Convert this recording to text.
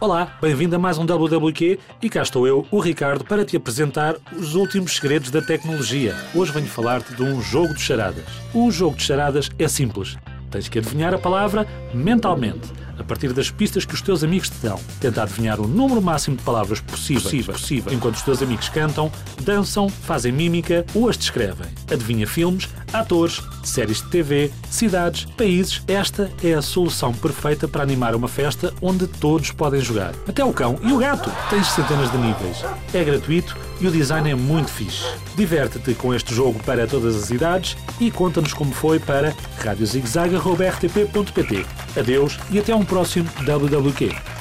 Olá, bem-vindo a mais um WWQ e cá estou eu, o Ricardo, para te apresentar os últimos segredos da tecnologia. Hoje venho falar-te de um jogo de charadas. O jogo de charadas é simples. Tens que adivinhar a palavra mentalmente a partir das pistas que os teus amigos te dão. Tenta adivinhar o número máximo de palavras possíveis, possível, possível, enquanto os teus amigos cantam, dançam, fazem mímica ou as descrevem. Adivinha filmes, atores, séries de TV, cidades, países. Esta é a solução perfeita para animar uma festa onde todos podem jogar. Até o cão e o gato. Tens centenas de níveis. É gratuito e o design é muito fixe. Diverte-te com este jogo para todas as idades e conta-nos como foi para radiozigzag.rtp.pt. Adeus e até um próximo WWQ.